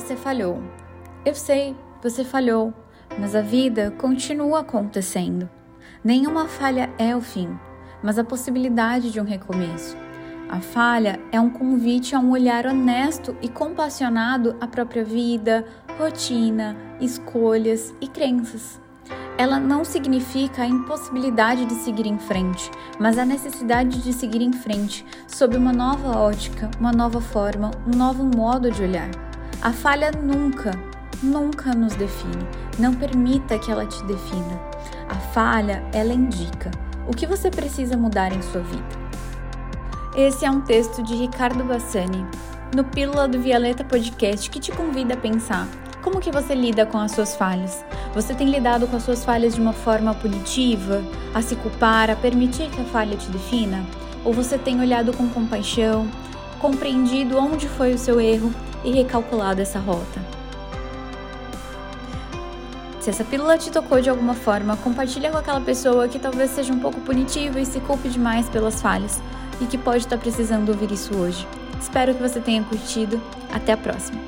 você falhou. Eu sei, você falhou, mas a vida continua acontecendo. Nenhuma falha é o fim, mas a possibilidade de um recomeço. A falha é um convite a um olhar honesto e compassionado à própria vida, rotina, escolhas e crenças. Ela não significa a impossibilidade de seguir em frente, mas a necessidade de seguir em frente sob uma nova ótica, uma nova forma, um novo modo de olhar. A falha nunca, nunca nos define. Não permita que ela te defina. A falha, ela indica o que você precisa mudar em sua vida. Esse é um texto de Ricardo Bassani, no Pílula do Violeta Podcast, que te convida a pensar como que você lida com as suas falhas? Você tem lidado com as suas falhas de uma forma punitiva, a se culpar, a permitir que a falha te defina? Ou você tem olhado com compaixão, compreendido onde foi o seu erro e recalculado essa rota? Se essa pílula te tocou de alguma forma, compartilha com aquela pessoa que talvez seja um pouco punitiva e se culpe demais pelas falhas e que pode estar precisando ouvir isso hoje. Espero que você tenha curtido. Até a próxima!